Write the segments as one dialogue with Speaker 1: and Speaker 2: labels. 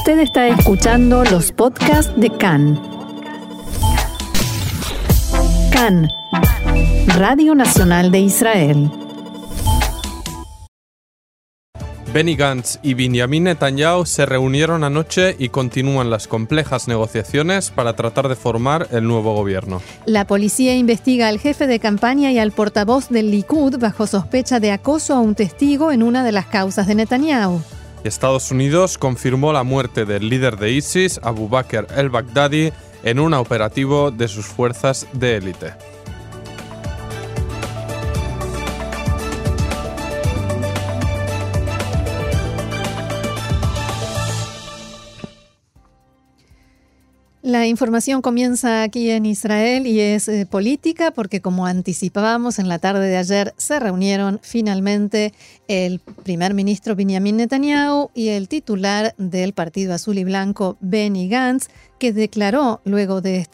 Speaker 1: Usted está escuchando los podcasts de CAN. CAN, Radio Nacional de Israel.
Speaker 2: Benny Gantz y Benjamin Netanyahu se reunieron anoche y continúan las complejas negociaciones para tratar de formar el nuevo gobierno.
Speaker 3: La policía investiga al jefe de campaña y al portavoz del Likud bajo sospecha de acoso a un testigo en una de las causas de Netanyahu.
Speaker 2: Estados Unidos confirmó la muerte del líder de ISIS, Abu Bakr el-Baghdadi, en un operativo de sus fuerzas de élite.
Speaker 3: La información comienza aquí en Israel y es eh, política porque como anticipábamos en la tarde de ayer se reunieron finalmente el primer ministro Benjamin Netanyahu y el titular del Partido Azul y Blanco Benny Gantz que declaró luego de,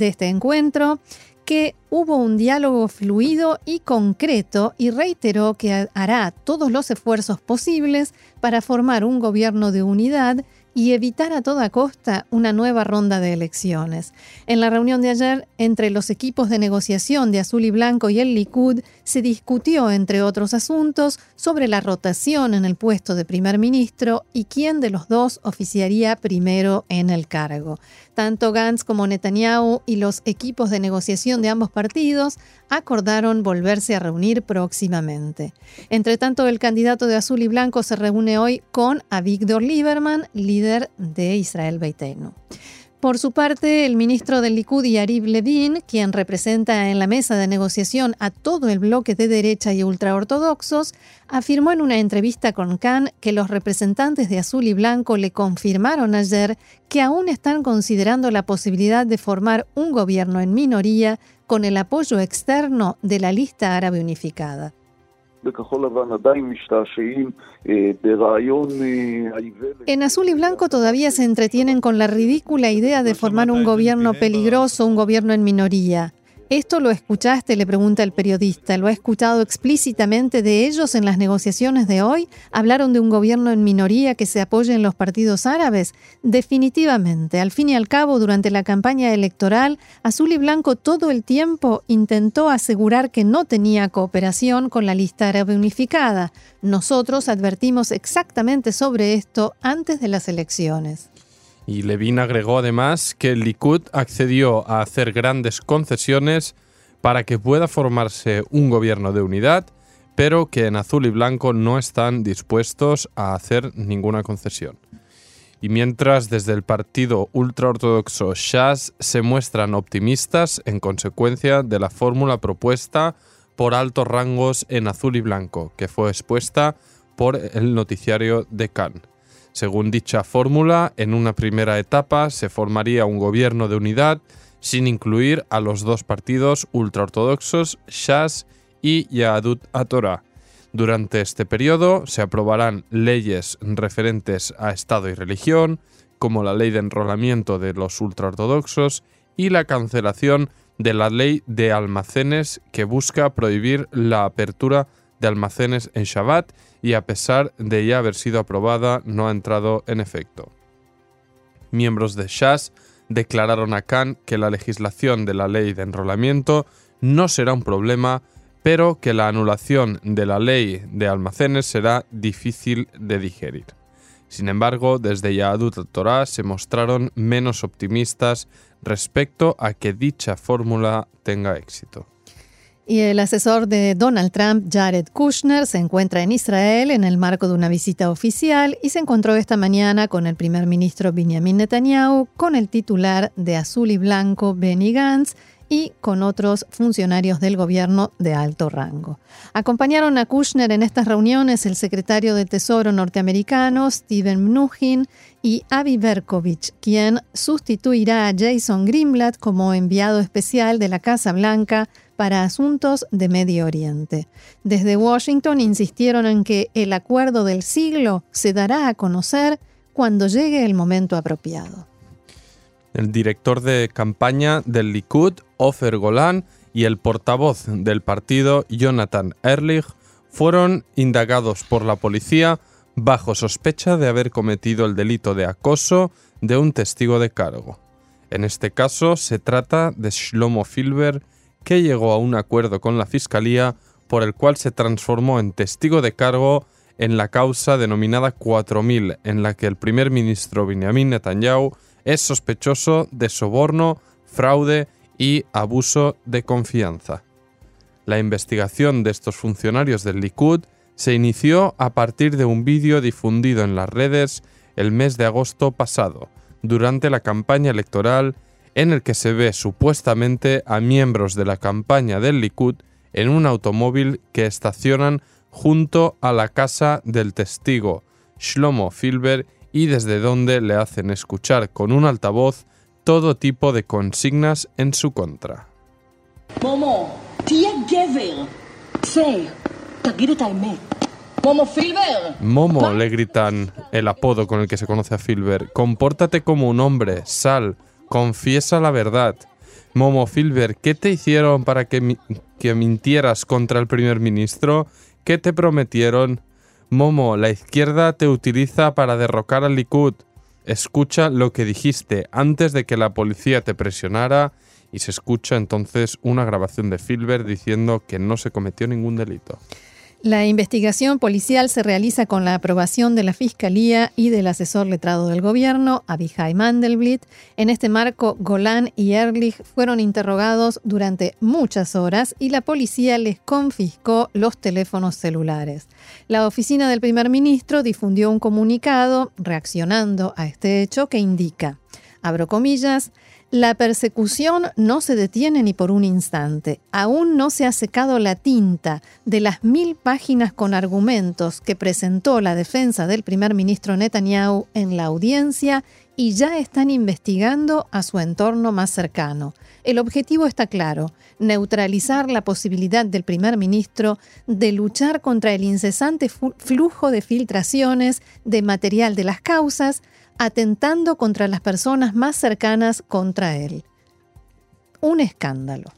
Speaker 3: este encuentro que hubo un diálogo fluido y concreto y reiteró que hará todos los esfuerzos posibles para formar un gobierno de unidad y evitar a toda costa una nueva ronda de elecciones. En la reunión de ayer entre los equipos de negociación de Azul y Blanco y el Likud se discutió, entre otros asuntos, sobre la rotación en el puesto de primer ministro y quién de los dos oficiaría primero en el cargo. Tanto Gantz como Netanyahu y los equipos de negociación de ambos partidos acordaron volverse a reunir próximamente. Entre tanto, el candidato de Azul y Blanco se reúne hoy con Avigdor Lieberman, líder de Israel Beitenu. Por su parte, el ministro del Likud, Yariv Levin, quien representa en la mesa de negociación a todo el bloque de derecha y ultraortodoxos, afirmó en una entrevista con Khan que los representantes de Azul y Blanco le confirmaron ayer que aún están considerando la posibilidad de formar un gobierno en minoría con el apoyo externo de la lista árabe unificada. En azul y blanco todavía se entretienen con la ridícula idea de formar un gobierno peligroso, un gobierno en minoría. Esto lo escuchaste, le pregunta el periodista. ¿Lo ha escuchado explícitamente de ellos en las negociaciones de hoy? ¿Hablaron de un gobierno en minoría que se apoye en los partidos árabes? Definitivamente. Al fin y al cabo, durante la campaña electoral, Azul y Blanco todo el tiempo intentó asegurar que no tenía cooperación con la lista árabe unificada. Nosotros advertimos exactamente sobre esto antes de las elecciones.
Speaker 2: Y Levin agregó además que el Likud accedió a hacer grandes concesiones para que pueda formarse un gobierno de unidad, pero que en azul y blanco no están dispuestos a hacer ninguna concesión. Y mientras desde el partido ultraortodoxo Shas se muestran optimistas en consecuencia de la fórmula propuesta por altos rangos en azul y blanco, que fue expuesta por el noticiario de Cannes. Según dicha fórmula, en una primera etapa se formaría un gobierno de unidad sin incluir a los dos partidos ultraortodoxos Shas y Yahadut Atorah. Durante este periodo se aprobarán leyes referentes a Estado y religión, como la ley de enrolamiento de los ultraortodoxos y la cancelación de la ley de almacenes que busca prohibir la apertura de almacenes en Shabbat y a pesar de ya haber sido aprobada no ha entrado en efecto. Miembros de Shas declararon a Khan que la legislación de la ley de enrolamiento no será un problema, pero que la anulación de la ley de almacenes será difícil de digerir. Sin embargo, desde Yahadut Torah se mostraron menos optimistas respecto a que dicha fórmula tenga éxito.
Speaker 3: Y el asesor de Donald Trump, Jared Kushner, se encuentra en Israel en el marco de una visita oficial y se encontró esta mañana con el primer ministro Benjamin Netanyahu, con el titular de Azul y Blanco, Benny Gantz, y con otros funcionarios del gobierno de alto rango. Acompañaron a Kushner en estas reuniones el secretario de Tesoro norteamericano, Steven Mnuchin, y Avi Berkovich, quien sustituirá a Jason Greenblatt como enviado especial de la Casa Blanca para asuntos de Medio Oriente. Desde Washington insistieron en que el acuerdo del siglo se dará a conocer cuando llegue el momento apropiado.
Speaker 2: El director de campaña del Likud, Ofer Golan, y el portavoz del partido, Jonathan Erlich, fueron indagados por la policía bajo sospecha de haber cometido el delito de acoso de un testigo de cargo. En este caso se trata de Shlomo Filber, que llegó a un acuerdo con la Fiscalía por el cual se transformó en testigo de cargo en la causa denominada 4000, en la que el primer ministro Benjamin Netanyahu es sospechoso de soborno, fraude y abuso de confianza. La investigación de estos funcionarios del Likud se inició a partir de un vídeo difundido en las redes el mes de agosto pasado, durante la campaña electoral en el que se ve supuestamente a miembros de la campaña del Likud en un automóvil que estacionan junto a la casa del testigo Shlomo Filber y desde donde le hacen escuchar con un altavoz todo tipo de consignas en su contra.
Speaker 4: Momo, tía Gever. Sí, Momo Filber.
Speaker 2: Momo, le gritan el apodo con el que se conoce a Filber. Compórtate como un hombre, sal, confiesa la verdad. Momo Filber, ¿qué te hicieron para que, que mintieras contra el primer ministro? ¿Qué te prometieron? Momo, la izquierda te utiliza para derrocar al Likud. Escucha lo que dijiste antes de que la policía te presionara y se escucha entonces una grabación de Filber diciendo que no se cometió ningún delito.
Speaker 3: La investigación policial se realiza con la aprobación de la Fiscalía y del asesor letrado del gobierno, Abihai Mandelblit. En este marco, Golan y Ehrlich fueron interrogados durante muchas horas y la policía les confiscó los teléfonos celulares. La oficina del primer ministro difundió un comunicado reaccionando a este hecho que indica, abro comillas, la persecución no se detiene ni por un instante. Aún no se ha secado la tinta de las mil páginas con argumentos que presentó la defensa del primer ministro Netanyahu en la audiencia y ya están investigando a su entorno más cercano. El objetivo está claro, neutralizar la posibilidad del primer ministro de luchar contra el incesante flujo de filtraciones de material de las causas, atentando contra las personas más cercanas contra él. Un escándalo.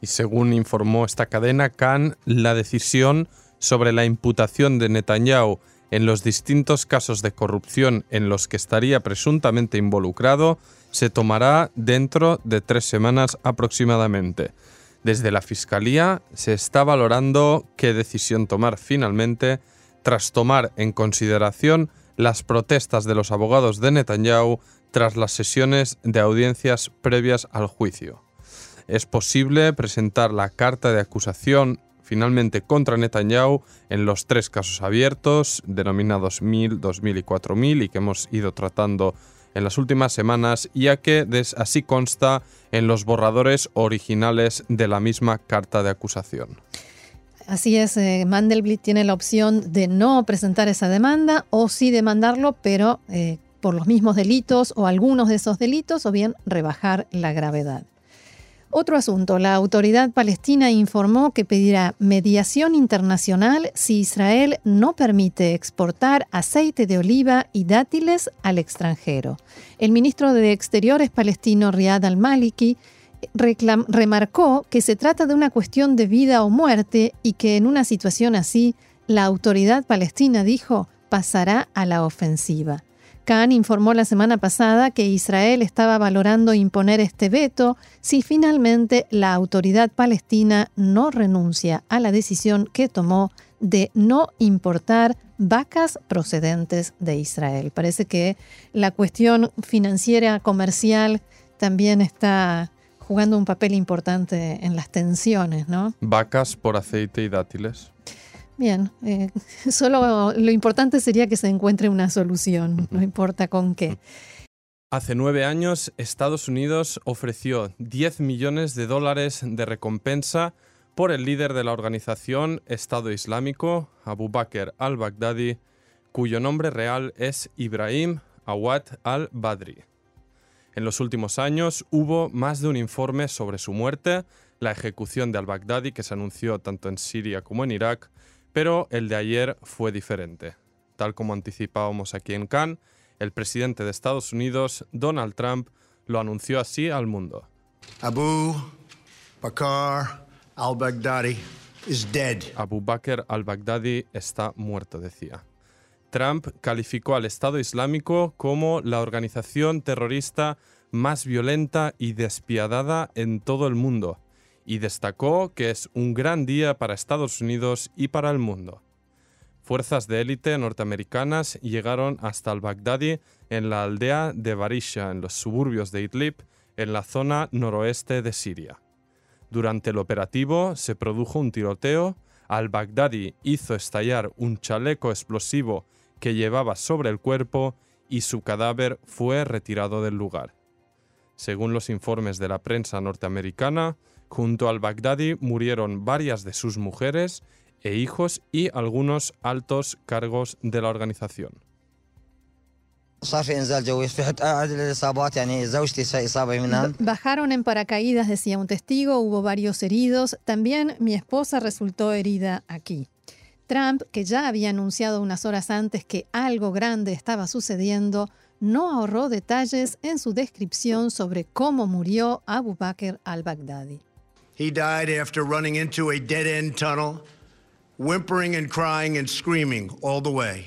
Speaker 2: Y según informó esta cadena, Khan, la decisión sobre la imputación de Netanyahu en los distintos casos de corrupción en los que estaría presuntamente involucrado se tomará dentro de tres semanas aproximadamente. Desde la Fiscalía se está valorando qué decisión tomar finalmente tras tomar en consideración las protestas de los abogados de Netanyahu tras las sesiones de audiencias previas al juicio. Es posible presentar la carta de acusación finalmente contra Netanyahu en los tres casos abiertos, denominados 1000, 2000 y 4000, y que hemos ido tratando en las últimas semanas, ya que así consta en los borradores originales de la misma carta de acusación.
Speaker 3: Así es, eh, Mandelblit tiene la opción de no presentar esa demanda o sí demandarlo, pero eh, por los mismos delitos o algunos de esos delitos, o bien rebajar la gravedad. Otro asunto, la autoridad palestina informó que pedirá mediación internacional si Israel no permite exportar aceite de oliva y dátiles al extranjero. El ministro de Exteriores palestino Riyad al-Maliki remarcó que se trata de una cuestión de vida o muerte y que en una situación así, la autoridad palestina dijo pasará a la ofensiva. Khan informó la semana pasada que Israel estaba valorando imponer este veto si finalmente la autoridad palestina no renuncia a la decisión que tomó de no importar vacas procedentes de Israel. Parece que la cuestión financiera comercial también está jugando un papel importante en las tensiones, ¿no?
Speaker 2: Vacas por aceite y dátiles.
Speaker 3: Bien, eh, solo lo importante sería que se encuentre una solución, no importa con qué.
Speaker 2: Hace nueve años, Estados Unidos ofreció 10 millones de dólares de recompensa por el líder de la organización Estado Islámico, Abu Bakr al-Baghdadi, cuyo nombre real es Ibrahim Awad al-Badri. En los últimos años hubo más de un informe sobre su muerte, la ejecución de al-Baghdadi que se anunció tanto en Siria como en Irak, pero el de ayer fue diferente. Tal como anticipábamos aquí en Cannes, el presidente de Estados Unidos, Donald Trump, lo anunció así al mundo.
Speaker 5: Abu Bakr al-Baghdadi is dead.
Speaker 2: Abu Bakr al-Baghdadi está muerto, decía. Trump calificó al Estado Islámico como la organización terrorista más violenta y despiadada en todo el mundo, y destacó que es un gran día para Estados Unidos y para el mundo. Fuerzas de élite norteamericanas llegaron hasta al-Baghdadi en la aldea de Barisha, en los suburbios de Idlib, en la zona noroeste de Siria. Durante el operativo se produjo un tiroteo, al-Baghdadi hizo estallar un chaleco explosivo que llevaba sobre el cuerpo y su cadáver fue retirado del lugar. Según los informes de la prensa norteamericana, junto al Baghdadi murieron varias de sus mujeres e hijos y algunos altos cargos de la organización.
Speaker 3: Bajaron en paracaídas, decía un testigo, hubo varios heridos. También mi esposa resultó herida aquí. Trump, que ya había anunciado unas horas antes que algo grande estaba sucediendo, no ahorró detalles en su descripción sobre cómo murió Abu Bakr al-Baghdadi.
Speaker 5: He died after running into a dead end tunnel, whimpering and crying and screaming all the way.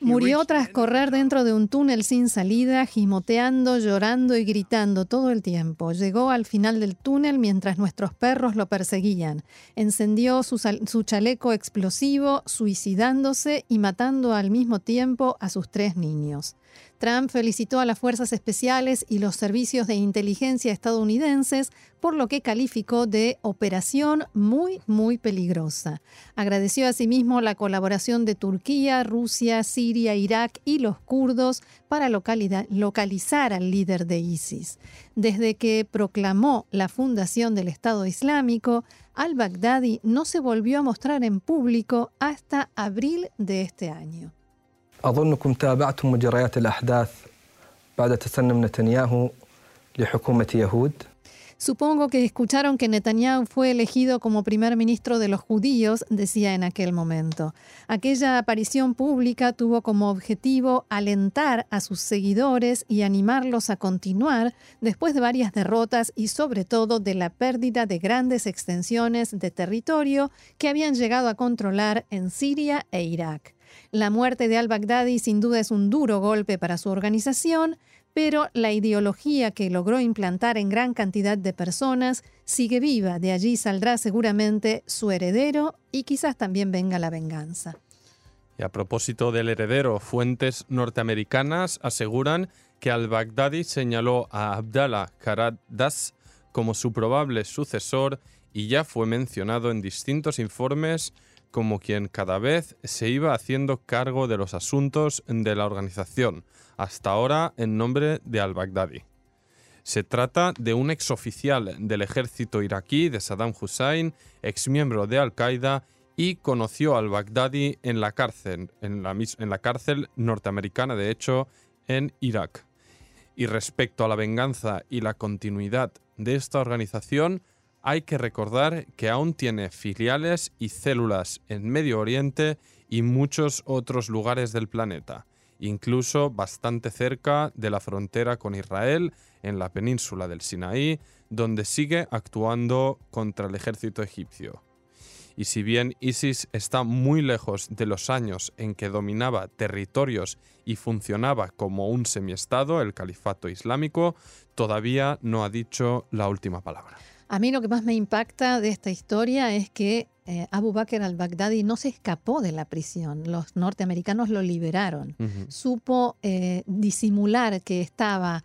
Speaker 3: Murió tras correr dentro de un túnel sin salida, gimoteando, llorando y gritando todo el tiempo. Llegó al final del túnel mientras nuestros perros lo perseguían. Encendió su, su, chaleco explosivo, suicidándose y matando al mismo tiempo a sus tres niños. Trump felicitó a las fuerzas especiales y los servicios de inteligencia estadounidenses por lo que calificó de operación muy, muy peligrosa. Agradeció asimismo la colaboración de Turquía, Rusia, Siria, Irak y los kurdos para localizar al líder de ISIS. Desde que proclamó la fundación del Estado Islámico, al-Baghdadi no se volvió a mostrar en público hasta abril de este año.
Speaker 6: أظنكم تابعتم مجريات الأحداث بعد تسنم نتنياهو لحكومة يهود
Speaker 3: Supongo que escucharon que Netanyahu fue elegido como primer ministro de los judíos, decía en aquel momento. Aquella aparición pública tuvo como objetivo alentar a sus seguidores y animarlos a continuar después de varias derrotas y sobre todo de la pérdida de grandes extensiones de territorio que habían llegado a controlar en Siria e Irak. La muerte de al-Baghdadi sin duda es un duro golpe para su organización, pero la ideología que logró implantar en gran cantidad de personas sigue viva. De allí saldrá seguramente su heredero y quizás también venga la venganza.
Speaker 2: Y a propósito del heredero, fuentes norteamericanas aseguran que al-Baghdadi señaló a Abdallah Das como su probable sucesor y ya fue mencionado en distintos informes como quien cada vez se iba haciendo cargo de los asuntos de la organización, hasta ahora en nombre de al-Baghdadi. Se trata de un exoficial del ejército iraquí de Saddam Hussein, exmiembro de Al-Qaeda y conoció al-Baghdadi en la cárcel, en la cárcel norteamericana, de hecho, en Irak. Y respecto a la venganza y la continuidad de esta organización, hay que recordar que aún tiene filiales y células en Medio Oriente y muchos otros lugares del planeta, incluso bastante cerca de la frontera con Israel, en la península del Sinaí, donde sigue actuando contra el ejército egipcio. Y si bien ISIS está muy lejos de los años en que dominaba territorios y funcionaba como un semiestado, el califato islámico, todavía no ha dicho la última palabra.
Speaker 3: A mí lo que más me impacta de esta historia es que eh, Abu Bakr al-Baghdadi no se escapó de la prisión. Los norteamericanos lo liberaron. Supo eh, disimular que estaba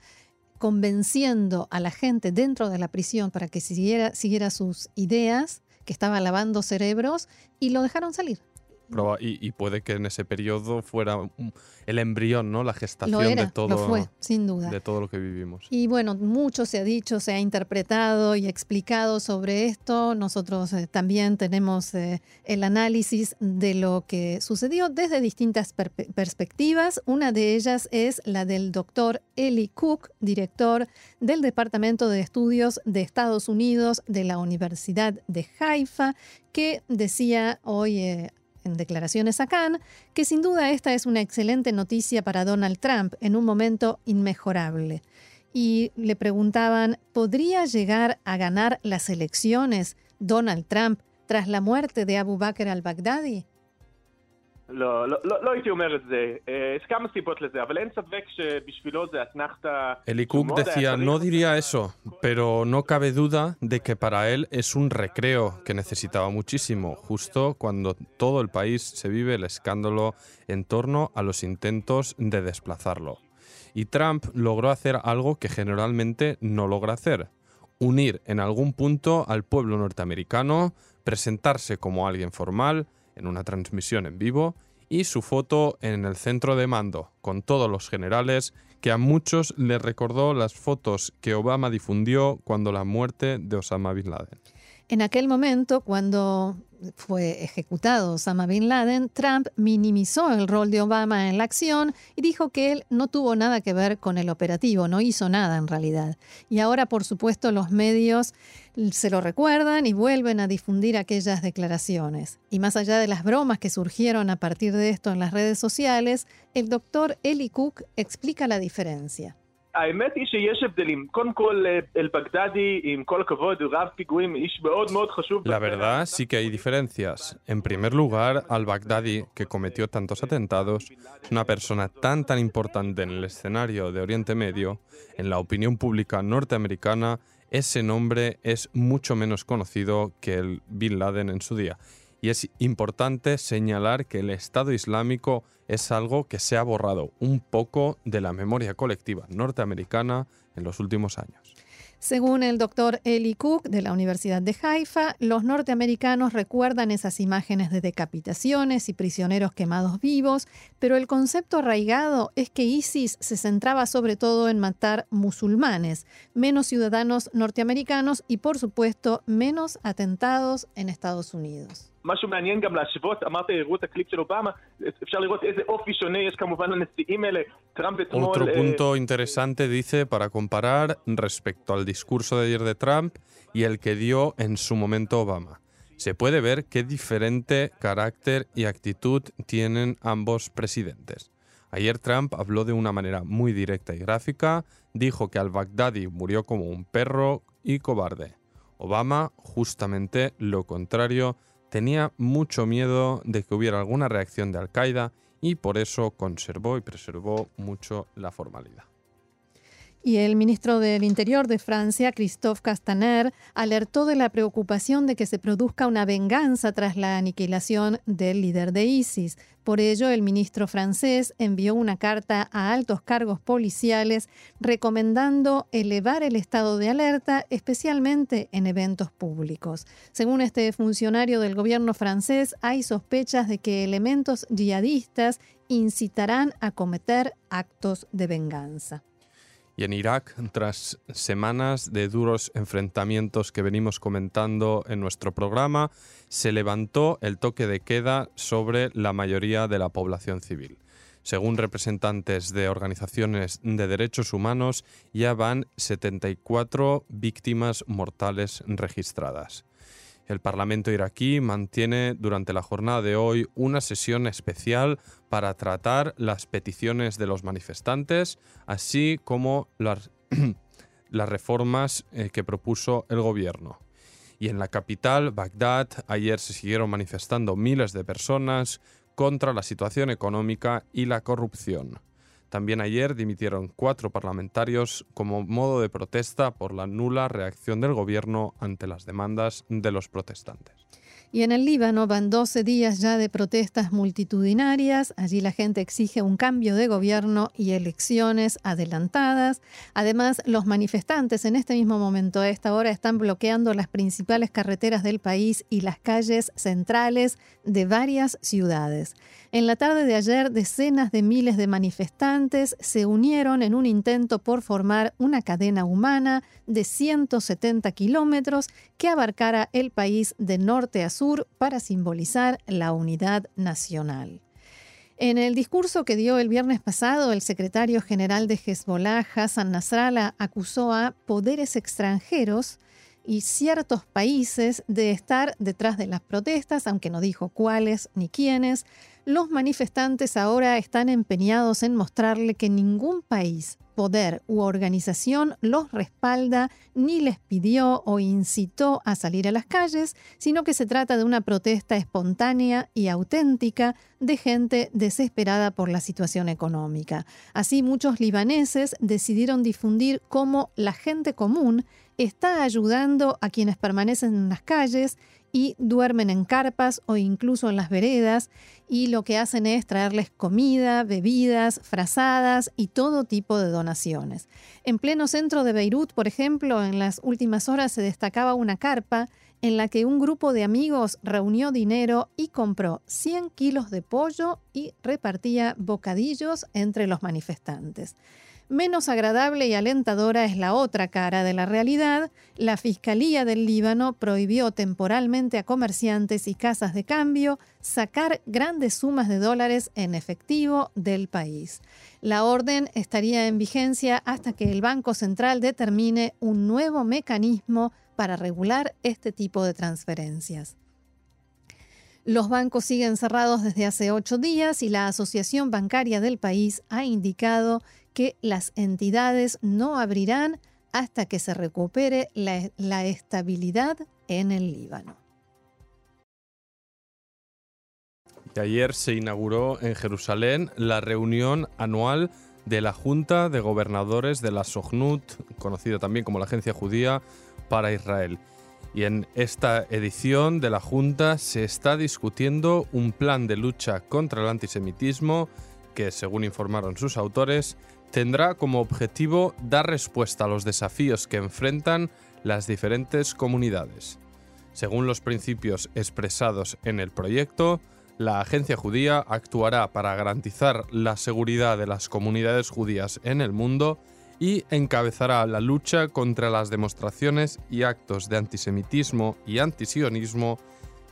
Speaker 3: convenciendo a la gente dentro de la prisión para que siguiera, siguiera sus ideas, que estaba lavando cerebros, y lo dejaron salir.
Speaker 2: Y, puede que en ese periodo fuera el embrión, ¿no? La gestación de todo.
Speaker 3: Lo fue, sin duda.
Speaker 2: De todo lo que vivimos.
Speaker 3: Y bueno, mucho se ha dicho, se ha interpretado y explicado sobre esto. Nosotros eh, también tenemos eh, el análisis de lo que sucedió desde distintas perspectivas. Una de ellas es la del doctor Eli Cook, director del Departamento de Estudios de Estados Unidos de la Universidad de Haifa, que decía hoy eh, en declaraciones a Cannes que sin duda esta es una excelente noticia para Donald Trump en un momento inmejorable. Y le preguntaban, ¿podría llegar a ganar las elecciones Donald Trump tras la muerte de Abu Bakr al-Baghdadi?
Speaker 7: לא, לא, לא, לא הייתי אומר את זה. אה, יש כמה סיבות לזה, אבל אין ספק שבשבילו זה אתנחתא...
Speaker 2: Elikuk decía, no diría eso, pero no cabe duda de que para él es un recreo que necesitaba muchísimo, justo cuando todo el país se vive el escándalo en torno a los intentos de desplazarlo. Y Trump logró hacer algo que generalmente no logra hacer, unir en algún punto al pueblo norteamericano, presentarse como alguien formal, en una transmisión en vivo y su foto en el centro de mando, con todos los generales, que a muchos les recordó las fotos que Obama difundió cuando la muerte de Osama Bin Laden.
Speaker 3: En aquel momento, cuando fue ejecutado Osama Bin Laden, Trump minimizó el rol de Obama en la acción y dijo que él no tuvo nada que ver con el operativo, no hizo nada en realidad. Y ahora, por supuesto, los medios se lo recuerdan y vuelven a difundir aquellas declaraciones. Y más allá de las bromas que surgieron a partir de esto en las redes sociales, el doctor Eli Cook explica la diferencia.
Speaker 7: האמת היא שיש הבדלים. קודם כל, אל-בגדדי, עם כל הכבוד, הוא רב פיגועים, איש מאוד מאוד חשוב.
Speaker 2: La verdad sí que hay diferencias. En primer lugar, al-Baghdadi, que cometió tantos atentados, es una persona tan tan importante en el escenario de Oriente Medio, en la opinión pública norteamericana, ese nombre es mucho menos conocido que el Bin Laden en su día. Y es importante señalar que el Estado Islámico es algo que se ha borrado un poco de la memoria colectiva norteamericana en los últimos años.
Speaker 3: Según el doctor Eli Cook de la Universidad de Haifa, los norteamericanos recuerdan esas imágenes de decapitaciones y prisioneros quemados vivos, pero el concepto arraigado es que ISIS se centraba sobre todo en matar musulmanes, menos ciudadanos norteamericanos y por supuesto menos atentados en Estados Unidos.
Speaker 7: משהו מעניין גם להשוות, אמרת, הראו את הקליפ של אובמה, אפשר לראות איזה אופי שונה יש כמובן לנשיאים האלה. טראמפ אתמול...
Speaker 2: Otro punto interesante dice para comparar respecto al discurso de ayer de Trump y el que dio en su momento Obama. Se puede ver qué diferente carácter y actitud tienen ambos presidentes. Ayer Trump habló de una manera muy directa y gráfica, dijo que al-Baghdadi murió como un perro y cobarde. Obama, justamente lo contrario, tenía mucho miedo de que hubiera alguna reacción de Al-Qaeda y por eso conservó y preservó mucho la formalidad.
Speaker 3: Y el ministro del Interior de Francia, Christophe Castaner, alertó de la preocupación de que se produzca una venganza tras la aniquilación del líder de ISIS. Por ello, el ministro francés envió una carta a altos cargos policiales recomendando elevar el estado de alerta, especialmente en eventos públicos. Según este funcionario del gobierno francés, hay sospechas de que elementos yihadistas incitarán a cometer actos de venganza.
Speaker 2: Y en Irak, tras semanas de duros enfrentamientos que venimos comentando en nuestro programa, se levantó el toque de queda sobre la mayoría de la población civil. Según representantes de organizaciones de derechos humanos, ya van 74 víctimas mortales registradas. El Parlamento iraquí mantiene durante la jornada de hoy una sesión especial para tratar las peticiones de los manifestantes, así como las, reformas eh, que propuso el gobierno. Y en la capital, Bagdad, ayer se siguieron manifestando miles de personas contra la situación económica y la corrupción. También ayer dimitieron cuatro parlamentarios como modo de protesta por la nula reacción del gobierno ante las demandas de los protestantes.
Speaker 3: Y en el Líbano van 12 días ya de protestas multitudinarias. Allí la gente exige un cambio de gobierno y elecciones adelantadas. Además, los manifestantes en este mismo momento, a esta hora, están bloqueando las principales carreteras del país y las calles centrales de varias ciudades. En la tarde de ayer, decenas de miles de manifestantes se unieron en un intento por formar una cadena humana de 170 kilómetros que abarcara el país de norte a sur para simbolizar la unidad nacional. En el discurso que dio el viernes pasado, el secretario general de Hezbollah, Hassan Nasrallah, acusó a poderes extranjeros y ciertos países de estar detrás de las protestas, aunque no dijo cuáles ni quiénes. Los manifestantes ahora están empeñados en mostrarle que ningún país poder u organización los respalda ni les pidió o incitó a salir a las calles, sino que se trata de una protesta espontánea y auténtica de gente desesperada por la situación económica. Así muchos libaneses decidieron difundir cómo la gente común está ayudando a quienes permanecen en las calles y duermen en carpas o incluso en las veredas y lo que hacen es traerles comida, bebidas, frazadas y todo tipo de donaciones. En pleno centro de Beirut, por ejemplo, en las últimas horas se destacaba una carpa en la que un grupo de amigos reunió dinero y compró 100 kilos de pollo y repartía bocadillos entre los manifestantes. Menos agradable y alentadora es la otra cara de la realidad. La Fiscalía del Líbano prohibió temporalmente a comerciantes y casas de cambio sacar grandes sumas de dólares en efectivo del país. La orden estaría en vigencia hasta que el Banco Central determine un nuevo mecanismo para regular este tipo de transferencias. Los bancos siguen cerrados desde hace ocho días y la Asociación Bancaria del país ha indicado que las entidades no abrirán hasta que se recupere la, estabilidad en el Líbano.
Speaker 2: Y ayer se inauguró en Jerusalén la reunión anual de la Junta de Gobernadores de la Sohnut, conocida también como la Agencia Judía para Israel. Y en esta edición de la Junta se está discutiendo un plan de lucha contra el antisemitismo que, según informaron sus autores, tendrá como objetivo dar respuesta a los desafíos que enfrentan las diferentes comunidades. Según los principios expresados en el proyecto, la agencia judía actuará para garantizar la seguridad de las comunidades judías en el mundo y encabezará la lucha contra las demostraciones y actos de antisemitismo y antisionismo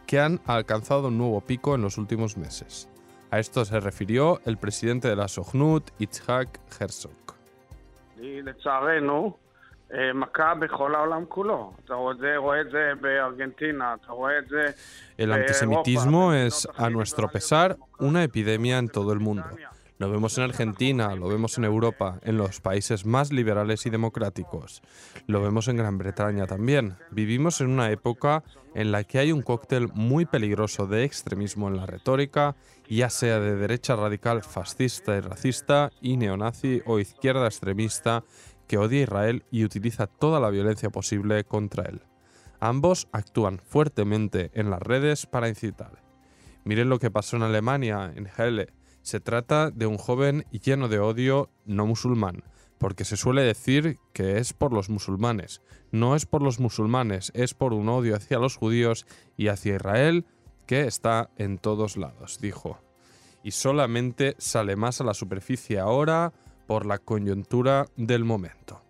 Speaker 2: que han alcanzado un nuevo pico en los últimos meses. A esto se refirió el presidente de la Sohnut, Itzhak Herzog. El antisemitismo es, a nuestro pesar, una epidemia en todo el mundo. Lo vemos en Argentina, lo vemos en Europa, en los países más liberales y democráticos. Lo vemos en Gran Bretaña también. Vivimos en una época en la que hay un cóctel muy peligroso de extremismo en la retórica, ya sea de derecha radical fascista y racista y neonazi o izquierda extremista que odia a Israel y utiliza toda la violencia posible contra él. Ambos actúan fuertemente en las redes para incitar. Miren lo que pasó en Alemania, en Halle, se trata de un joven lleno de odio no musulmán, porque se suele decir que es por los musulmanes. No es por los musulmanes, es por un odio hacia los judíos y hacia Israel que está en todos lados, dijo. Y solamente sale más a la superficie ahora por la coyuntura del momento.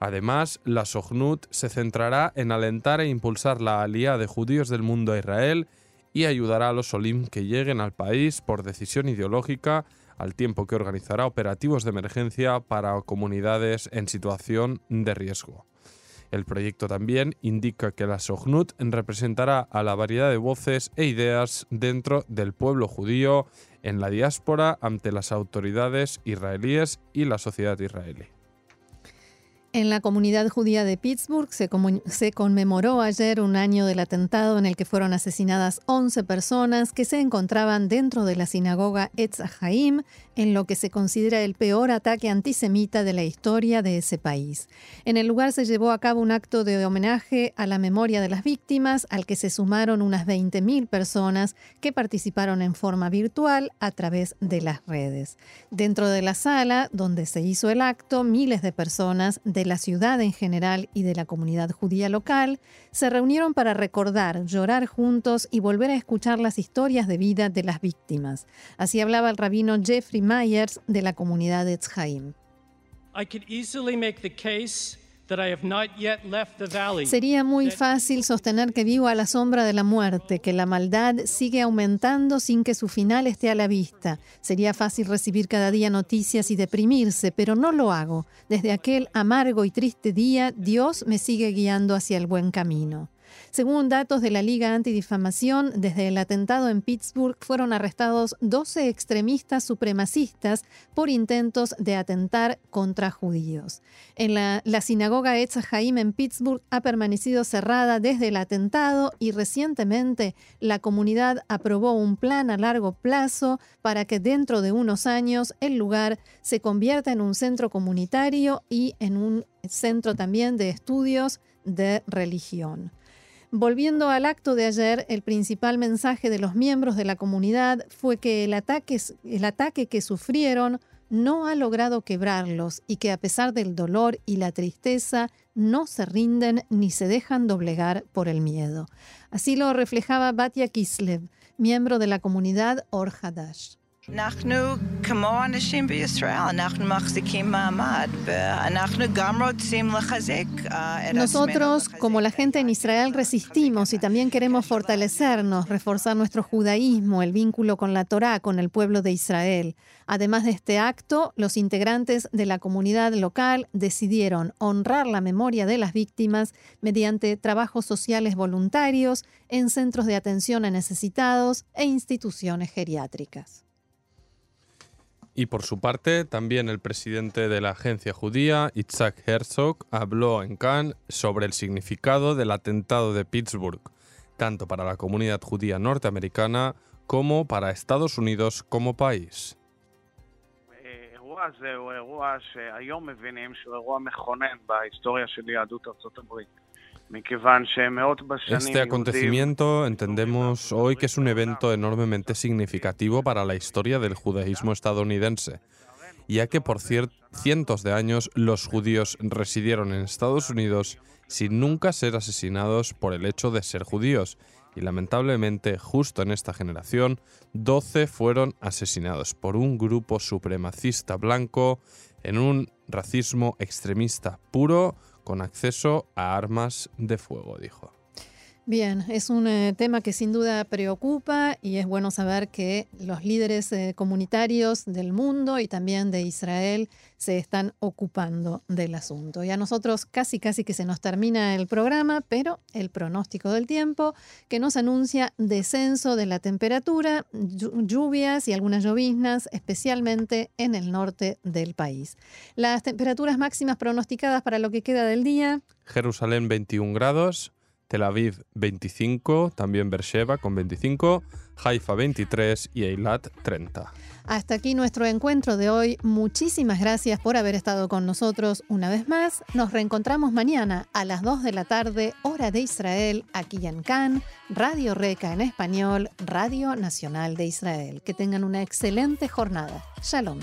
Speaker 2: Además, la Sohnut se centrará en alentar e impulsar la alía de judíos del mundo a Israel y ayudará a los Olim que lleguen al país por decisión ideológica, al tiempo que organizará operativos de emergencia para comunidades en situación de riesgo. El proyecto también indica que la Sohnut representará a la variedad de voces e ideas dentro del pueblo judío en la diáspora ante las autoridades israelíes y la sociedad israelí.
Speaker 3: En la comunidad judía de Pittsburgh se, conmemoró ayer un año del atentado en el que fueron asesinadas 11 personas que se encontraban dentro de la sinagoga Etz Haim, en lo que se considera el peor ataque antisemita de la historia de ese país. En el lugar se llevó a cabo un acto de homenaje a la memoria de las víctimas, al que se sumaron unas 20.000 personas que participaron en forma virtual a través de las redes. Dentro de la sala donde se hizo el acto, miles de personas la ciudad en general y de la comunidad judía local, se reunieron para recordar, llorar juntos y volver a escuchar las historias de vida de las víctimas. Así hablaba el rabino Jeffrey Myers de la comunidad de Tzhaim. Sería muy fácil sostener que vivo a la sombra de la muerte, que la maldad sigue aumentando sin que su final esté a la vista. Sería fácil recibir cada día noticias y deprimirse, pero no lo hago. Desde aquel amargo y triste día, Dios me sigue guiando hacia el buen camino. Según datos de la Liga Antidifamación, desde el atentado en Pittsburgh fueron arrestados 12 extremistas supremacistas por intentos de atentar contra judíos. En la, sinagoga Etz Haim en Pittsburgh ha permanecido cerrada desde el atentado y recientemente la comunidad aprobó un plan a largo plazo para que dentro de unos años el lugar se convierta en un centro comunitario y en un centro también de estudios de religión. Volviendo al acto de ayer, el principal mensaje de los miembros de la comunidad fue que el ataque, que sufrieron no ha logrado quebrarlos y que a pesar del dolor y la tristeza no se rinden ni se dejan doblegar por el miedo. Así lo reflejaba Batia Kislev, miembro de la comunidad Or Hadash. Nosotros, como la gente en Israel, resistimos y también queremos fortalecernos, reforzar nuestro judaísmo, el vínculo con la Torá, con el pueblo de Israel. Además de este acto, los integrantes de la comunidad local decidieron honrar la memoria de las víctimas mediante trabajos sociales voluntarios en centros de atención a necesitados e instituciones geriátricas.
Speaker 2: Y por su parte, también el presidente de la agencia judía, Itzhak Herzog, habló en Cannes sobre el significado del atentado de Pittsburgh, tanto para la comunidad judía norteamericana como para Estados Unidos como país. Este acontecimiento entendemos hoy que es un evento enormemente significativo para la historia del judaísmo estadounidense, ya que por cientos de años los judíos residieron en Estados Unidos sin nunca ser asesinados por el hecho de ser judíos, y lamentablemente justo en esta generación 12 fueron asesinados por un grupo supremacista blanco en un racismo extremista puro con acceso a armas de fuego, dijo.
Speaker 3: Bien, es un eh, tema que sin duda preocupa y es bueno saber que los líderes eh, comunitarios del mundo y también de Israel se están ocupando del asunto. Y a nosotros casi casi que se nos termina el programa, pero el pronóstico del tiempo que nos anuncia descenso de la temperatura, lluvias y algunas lloviznas, especialmente en el norte del país. Las temperaturas máximas pronosticadas para lo que queda del día.
Speaker 2: Jerusalén 21 grados, Tel Aviv 25, también Beersheba con 25, Haifa 23 y Eilat 30.
Speaker 3: Hasta aquí nuestro encuentro de hoy. Muchísimas gracias por haber estado con nosotros una vez más. Nos reencontramos mañana a las 2 de la tarde, hora de Israel, aquí en Cannes, Radio Reca en español, Radio Nacional de Israel. Que tengan una excelente jornada. Shalom.